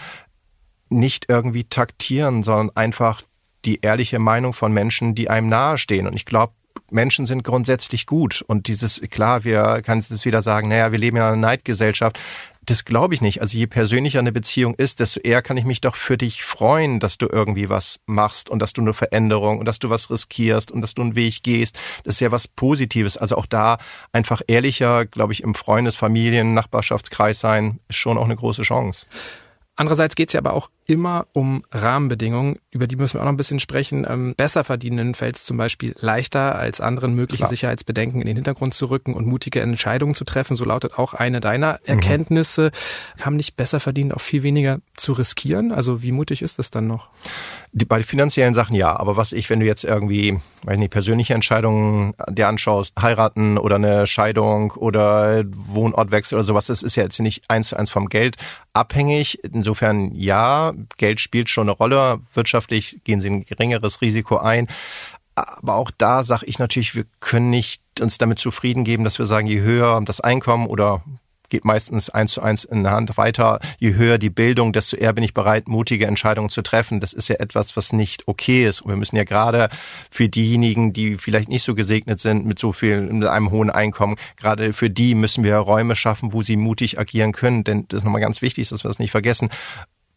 Speaker 1: nicht irgendwie taktieren, sondern einfach die ehrliche Meinung von Menschen, die einem nahestehen. Und ich glaube, Menschen sind grundsätzlich gut. Und dieses, klar, wir kann es wieder sagen, naja, wir leben ja in einer Neidgesellschaft. Das glaube ich nicht. Also je persönlicher eine Beziehung ist, desto eher kann ich mich doch für dich freuen, dass du irgendwie was machst und dass du eine Veränderung und dass du was riskierst und dass du einen Weg gehst. Das ist ja was Positives. Also auch da einfach ehrlicher, glaube ich, im Freundes-, Familien-, Nachbarschaftskreis sein, ist schon auch eine große Chance.
Speaker 2: Andererseits geht es ja aber auch immer um Rahmenbedingungen, über die müssen wir auch noch ein bisschen sprechen. Ähm, besser verdienenden fällt es zum Beispiel leichter, als anderen mögliche Klar. Sicherheitsbedenken in den Hintergrund zu rücken und mutige Entscheidungen zu treffen. So lautet auch eine deiner mhm. Erkenntnisse. Mhm. Haben nicht besser verdient auch viel weniger zu riskieren? Also wie mutig ist das dann noch?
Speaker 1: Die, bei finanziellen Sachen ja, aber was ich, wenn du jetzt irgendwie, weiß nicht, persönliche Entscheidungen dir anschaust, heiraten oder eine Scheidung oder Wohnortwechsel oder sowas, das ist ja jetzt nicht eins zu eins vom Geld abhängig. Insofern ja, Geld spielt schon eine Rolle. Wirtschaftlich gehen sie ein geringeres Risiko ein. Aber auch da sage ich natürlich, wir können nicht uns damit zufrieden geben, dass wir sagen, je höher das Einkommen oder geht meistens eins zu eins in der Hand weiter. Je höher die Bildung, desto eher bin ich bereit, mutige Entscheidungen zu treffen. Das ist ja etwas, was nicht okay ist. Und wir müssen ja gerade für diejenigen, die vielleicht nicht so gesegnet sind mit so viel, mit einem hohen Einkommen, gerade für die müssen wir Räume schaffen, wo sie mutig agieren können. Denn das ist nochmal ganz wichtig, dass wir das nicht vergessen.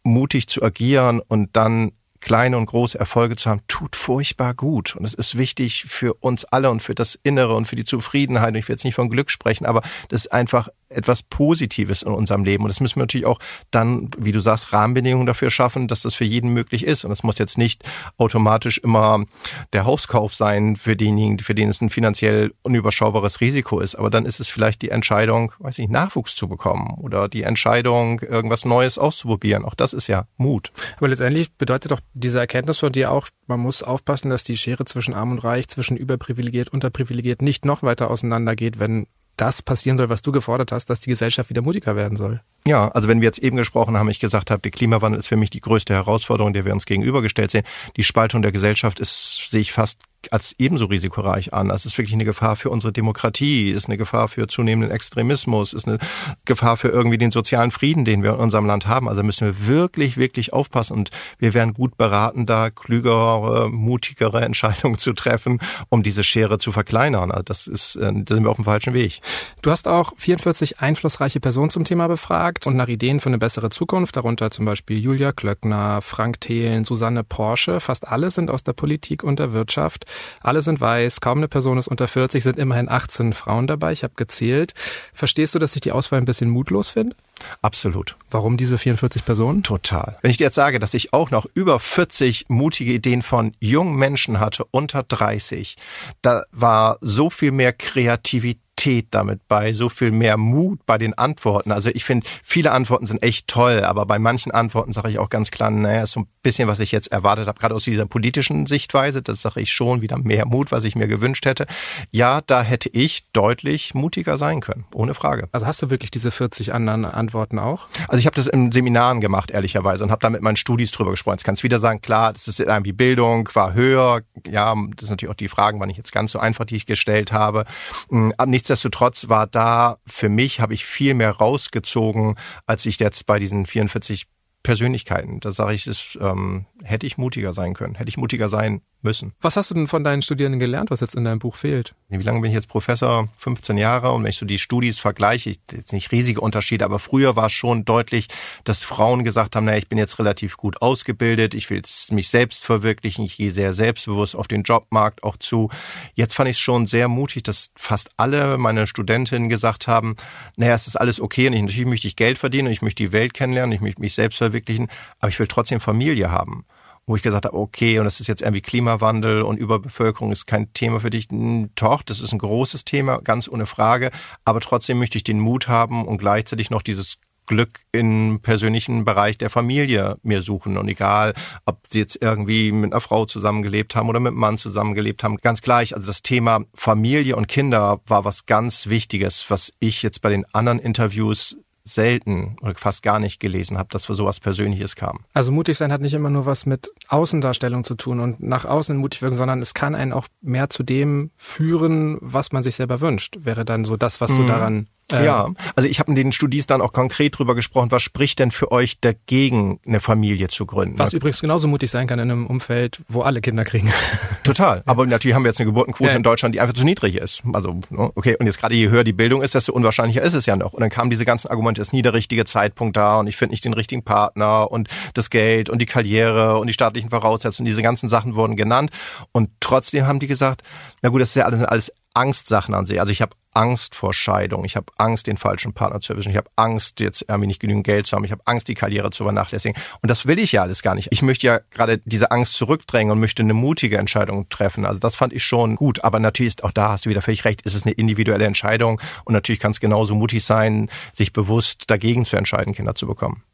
Speaker 1: Mutig zu agieren und dann kleine und große Erfolge zu haben, tut furchtbar gut. Und es ist wichtig für uns alle und für das Innere und für die Zufriedenheit. Und ich will jetzt nicht von Glück sprechen, aber das ist einfach etwas Positives in unserem Leben. Und das müssen wir natürlich auch dann, wie du sagst, Rahmenbedingungen dafür schaffen, dass das für jeden möglich ist. Und es muss jetzt nicht automatisch immer der Hauskauf sein für denjenigen, für den es ein finanziell unüberschaubares Risiko ist. Aber dann ist es vielleicht die Entscheidung, weiß nicht, Nachwuchs zu bekommen oder die Entscheidung, irgendwas Neues auszuprobieren. Auch das ist ja Mut.
Speaker 2: Aber letztendlich bedeutet doch diese Erkenntnis von dir auch, man muss aufpassen, dass die Schere zwischen Arm und Reich, zwischen überprivilegiert, unterprivilegiert nicht noch weiter auseinandergeht, wenn das passieren soll, was du gefordert hast, dass die Gesellschaft wieder mutiger werden soll.
Speaker 1: Ja, also wenn wir jetzt eben gesprochen haben, ich gesagt habe, der Klimawandel ist für mich die größte Herausforderung, der wir uns gegenübergestellt sehen. Die Spaltung der Gesellschaft ist, sehe ich fast als ebenso risikoreich an. Es ist wirklich eine Gefahr für unsere Demokratie, ist eine Gefahr für zunehmenden Extremismus, ist eine Gefahr für irgendwie den sozialen Frieden, den wir in unserem Land haben. Also müssen wir wirklich, wirklich aufpassen und wir wären gut beraten, da klügere, mutigere Entscheidungen zu treffen, um diese Schere zu verkleinern. Also das ist, äh, da sind wir auf dem falschen Weg.
Speaker 2: Du hast auch 44 einflussreiche Personen zum Thema befragt und nach Ideen für eine bessere Zukunft, darunter zum Beispiel Julia Klöckner, Frank Thelen, Susanne Porsche. Fast alle sind aus der Politik und der Wirtschaft. Alle sind weiß, kaum eine Person ist unter 40, sind immerhin 18 Frauen dabei. Ich habe gezählt. Verstehst du, dass ich die Auswahl ein bisschen mutlos finde?
Speaker 1: Absolut.
Speaker 2: Warum diese 44 Personen?
Speaker 1: Total. Wenn ich dir jetzt sage, dass ich auch noch über 40 mutige Ideen von jungen Menschen hatte, unter 30, da war so viel mehr Kreativität Kreativität damit bei, so viel mehr Mut bei den Antworten. Also ich finde, viele Antworten sind echt toll, aber bei manchen Antworten sage ich auch ganz klar, naja, ist so ein bisschen, was ich jetzt erwartet habe, gerade aus dieser politischen Sichtweise, das sage ich schon wieder mehr Mut, was ich mir gewünscht hätte. Ja, da hätte ich deutlich mutiger sein können, ohne Frage.
Speaker 2: Also hast du wirklich diese 40 anderen Antworten auch?
Speaker 1: Also ich habe das in Seminaren gemacht, ehrlicherweise, und habe da mit meinen Studis drüber gesprochen. Jetzt kannst du wieder sagen, klar, das ist irgendwie Bildung, war höher. Ja, das sind natürlich auch die Fragen, war nicht jetzt ganz so einfach, die ich gestellt habe. Hm, aber nichts nichtsdestotrotz war da für mich, habe ich viel mehr rausgezogen, als ich jetzt bei diesen 44 Persönlichkeiten. Da sage ich, das ähm, hätte ich mutiger sein können, hätte ich mutiger sein müssen.
Speaker 2: Was hast du denn von deinen Studierenden gelernt, was jetzt in deinem Buch fehlt?
Speaker 1: Wie lange bin ich jetzt Professor? 15 Jahre. Und wenn ich so die Studis vergleiche, jetzt nicht riesige Unterschiede, aber früher war es schon deutlich, dass Frauen gesagt haben, naja, ich bin jetzt relativ gut ausgebildet, ich will mich selbst verwirklichen, ich gehe sehr selbstbewusst auf den Jobmarkt auch zu. Jetzt fand ich es schon sehr mutig, dass fast alle meine Studentinnen gesagt haben, naja, es ist alles okay und ich, natürlich möchte ich Geld verdienen und ich möchte die Welt kennenlernen, ich möchte mich selbst verwirklichen, aber ich will trotzdem Familie haben wo ich gesagt habe, okay, und das ist jetzt irgendwie Klimawandel und Überbevölkerung ist kein Thema für dich. Doch, das ist ein großes Thema, ganz ohne Frage. Aber trotzdem möchte ich den Mut haben und gleichzeitig noch dieses Glück im persönlichen Bereich der Familie mir suchen. Und egal, ob sie jetzt irgendwie mit einer Frau zusammengelebt haben oder mit einem Mann zusammengelebt haben, ganz gleich. Also das Thema Familie und Kinder war was ganz Wichtiges, was ich jetzt bei den anderen Interviews selten oder fast gar nicht gelesen habe, dass für sowas Persönliches kam.
Speaker 2: Also mutig sein hat nicht immer nur was mit Außendarstellung zu tun und nach außen mutig wirken, sondern es kann einen auch mehr zu dem führen, was man sich selber wünscht. Wäre dann so das, was du mhm. daran
Speaker 1: ähm. Ja, also ich habe mit den Studis dann auch konkret drüber gesprochen, was spricht denn für euch dagegen, eine Familie zu gründen?
Speaker 2: Was übrigens genauso mutig sein kann in einem Umfeld, wo alle Kinder kriegen.
Speaker 1: Total. Aber natürlich haben wir jetzt eine Geburtenquote ja. in Deutschland, die einfach zu niedrig ist. Also, ne, okay, und jetzt gerade je höher die Bildung ist, desto unwahrscheinlicher ist es ja noch. Und dann kamen diese ganzen Argumente, es ist nie der richtige Zeitpunkt da und ich finde nicht den richtigen Partner und das Geld und die Karriere und die staatlichen Voraussetzungen, diese ganzen Sachen wurden genannt. Und trotzdem haben die gesagt, na gut, das ist ja alles, alles Angstsachen an sich. Also ich habe Angst vor Scheidung, ich habe Angst, den falschen Partner zu erwischen, ich habe Angst, jetzt irgendwie nicht genügend Geld zu haben, ich habe Angst, die Karriere zu vernachlässigen. Und das will ich ja alles gar nicht. Ich möchte ja gerade diese Angst zurückdrängen und möchte eine mutige Entscheidung treffen. Also das fand ich schon gut. Aber natürlich ist auch da, hast du wieder völlig recht, ist es eine individuelle Entscheidung. Und natürlich kann es genauso mutig sein, sich bewusst dagegen zu entscheiden, Kinder zu bekommen.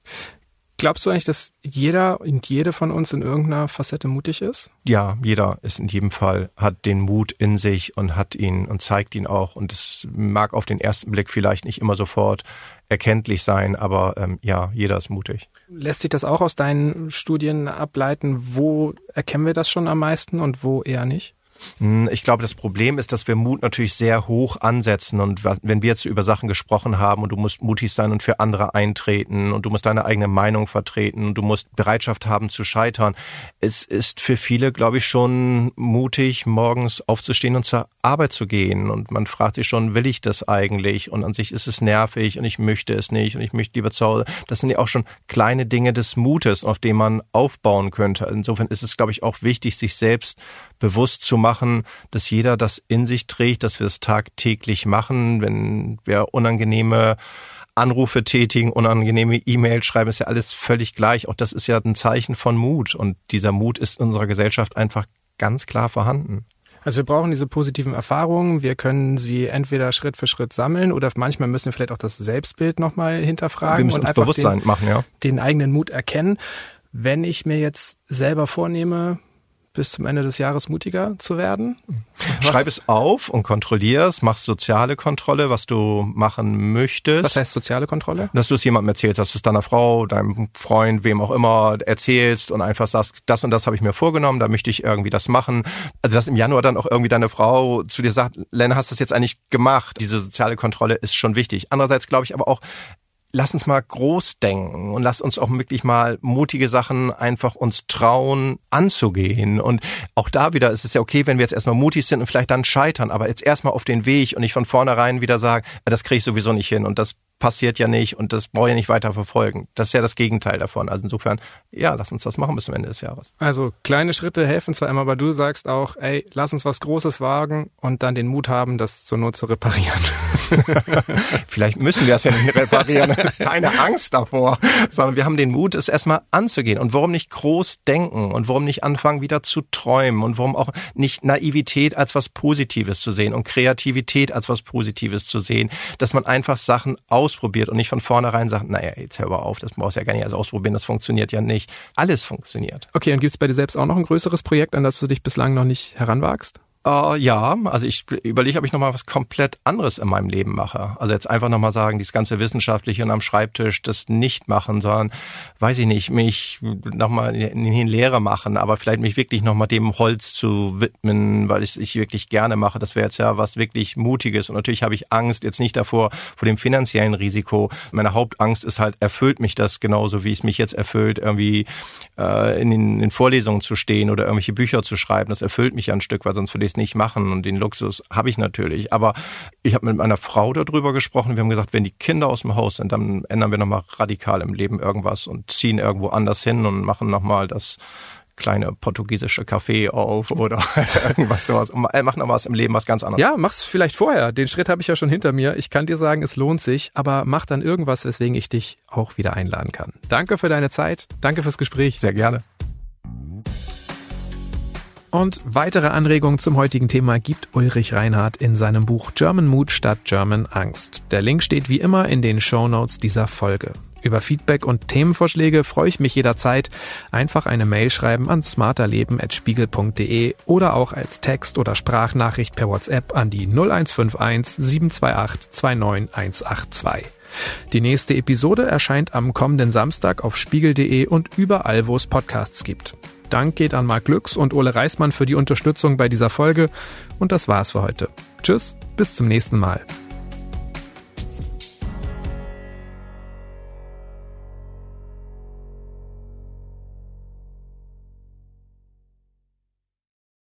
Speaker 2: Glaubst du eigentlich, dass jeder und jede von uns in irgendeiner Facette mutig ist?
Speaker 1: Ja, jeder ist in jedem Fall, hat den Mut in sich und hat ihn und zeigt ihn auch. Und es mag auf den ersten Blick vielleicht nicht immer sofort erkenntlich sein, aber ähm, ja, jeder ist mutig.
Speaker 2: Lässt sich das auch aus deinen Studien ableiten? Wo erkennen wir das schon am meisten und wo eher nicht?
Speaker 1: Hm, ich glaube, das Problem ist, dass wir Mut natürlich sehr hoch ansetzen. Und wenn wir jetzt über Sachen gesprochen haben und du musst mutig sein und für andere eintreten und du musst deine eigene Meinung vertreten und du musst Bereitschaft haben zu scheitern. Es ist für viele, glaube ich, schon mutig, morgens aufzustehen und zur Arbeit zu gehen. Und man fragt sich schon, will ich das eigentlich? Und an sich ist es nervig und ich möchte es nicht und ich möchte lieber zu Hause. Das sind ja auch schon kleine Dinge des Mutes, auf denen man aufbauen könnte. Insofern ist es, glaube ich, auch wichtig, sich selbst bewusst zu machen, dass jeder das in sich trägt, dass wir es tagtäglich machen, wenn wir unangenehme Anrufe tätigen, unangenehme E-Mails schreiben, ist ja alles völlig gleich. Auch das ist ja ein Zeichen von Mut. Und dieser Mut ist in unserer Gesellschaft einfach ganz klar vorhanden.
Speaker 2: Also wir brauchen diese positiven Erfahrungen. Wir können sie entweder Schritt für Schritt sammeln oder manchmal müssen wir vielleicht auch das Selbstbild nochmal hinterfragen
Speaker 1: wir müssen
Speaker 2: und einfach
Speaker 1: Bewusstsein
Speaker 2: den,
Speaker 1: machen, ja.
Speaker 2: den eigenen Mut erkennen. Wenn ich mir jetzt selber vornehme, bis zum Ende des Jahres mutiger zu werden?
Speaker 1: Was? Schreib es auf und kontrollier es, mach soziale Kontrolle, was du machen möchtest.
Speaker 2: Was heißt soziale Kontrolle?
Speaker 1: Dass du es jemandem erzählst, dass du es deiner Frau, deinem Freund, wem auch immer erzählst und einfach sagst, das und das habe ich mir vorgenommen, da möchte ich irgendwie das machen. Also dass im Januar dann auch irgendwie deine Frau zu dir sagt, Lena, hast du das jetzt eigentlich gemacht? Diese soziale Kontrolle ist schon wichtig. Andererseits glaube ich aber auch, lass uns mal groß denken und lass uns auch wirklich mal mutige Sachen einfach uns trauen anzugehen. Und auch da wieder ist es ja okay, wenn wir jetzt erstmal mutig sind und vielleicht dann scheitern, aber jetzt erstmal auf den Weg und nicht von vornherein wieder sagen, das kriege ich sowieso nicht hin und das passiert ja nicht und das brauche ich nicht weiter verfolgen. Das ist ja das Gegenteil davon. Also insofern, ja, lass uns das machen bis zum Ende des Jahres.
Speaker 2: Also kleine Schritte helfen zwar immer, aber du sagst auch, ey, lass uns was Großes wagen und dann den Mut haben, das zur Not zu reparieren.
Speaker 1: Vielleicht müssen wir es ja nicht reparieren. Keine Angst davor, sondern wir haben den Mut, es erstmal anzugehen. Und warum nicht groß denken und warum nicht anfangen, wieder zu träumen und warum auch nicht Naivität als was Positives zu sehen und Kreativität als was Positives zu sehen, dass man einfach Sachen ausprobiert und nicht von vornherein sagt, naja, jetzt hör mal auf, das brauchst du ja gar nicht erst ausprobieren, das funktioniert ja nicht. Alles funktioniert.
Speaker 2: Okay, und gibt's bei dir selbst auch noch ein größeres Projekt, an das du dich bislang noch nicht heranwagst?
Speaker 1: Uh, ja, also ich überlege, ob ich nochmal was komplett anderes in meinem Leben mache. Also jetzt einfach nochmal sagen, dieses ganze Wissenschaftliche und am Schreibtisch das nicht machen, sondern, weiß ich nicht, mich nochmal in die Lehre machen, aber vielleicht mich wirklich nochmal dem Holz zu widmen, weil ich es ich wirklich gerne mache. Das wäre jetzt ja was wirklich Mutiges. Und natürlich habe ich Angst jetzt nicht davor, vor dem finanziellen Risiko. Meine Hauptangst ist halt, erfüllt mich das genauso, wie es mich jetzt erfüllt, irgendwie äh, in, den, in Vorlesungen zu stehen oder irgendwelche Bücher zu schreiben. Das erfüllt mich ja ein Stück, weil sonst würde es nicht machen und den Luxus habe ich natürlich. Aber ich habe mit meiner Frau darüber gesprochen. Wir haben gesagt, wenn die Kinder aus dem Haus sind, dann ändern wir nochmal radikal im Leben irgendwas und ziehen irgendwo anders hin und machen nochmal das kleine portugiesische Café auf oder irgendwas sowas und machen noch was im Leben was ganz anderes.
Speaker 2: Ja, mach's vielleicht vorher. Den Schritt habe ich ja schon hinter mir. Ich kann dir sagen, es lohnt sich, aber mach dann irgendwas, weswegen ich dich auch wieder einladen kann. Danke für deine Zeit. Danke fürs Gespräch.
Speaker 1: Sehr gerne.
Speaker 2: Und weitere Anregungen zum heutigen Thema gibt Ulrich Reinhardt in seinem Buch German Mood statt German Angst. Der Link steht wie immer in den Show Notes dieser Folge. Über Feedback und Themenvorschläge freue ich mich jederzeit. Einfach eine Mail schreiben an smarterleben.spiegel.de oder auch als Text- oder Sprachnachricht per WhatsApp an die 0151 728 29182. Die nächste Episode erscheint am kommenden Samstag auf spiegel.de und überall, wo es Podcasts gibt. Dank geht an Marc Glücks und Ole Reismann für die Unterstützung bei dieser Folge. Und das war's für heute. Tschüss, bis zum nächsten Mal.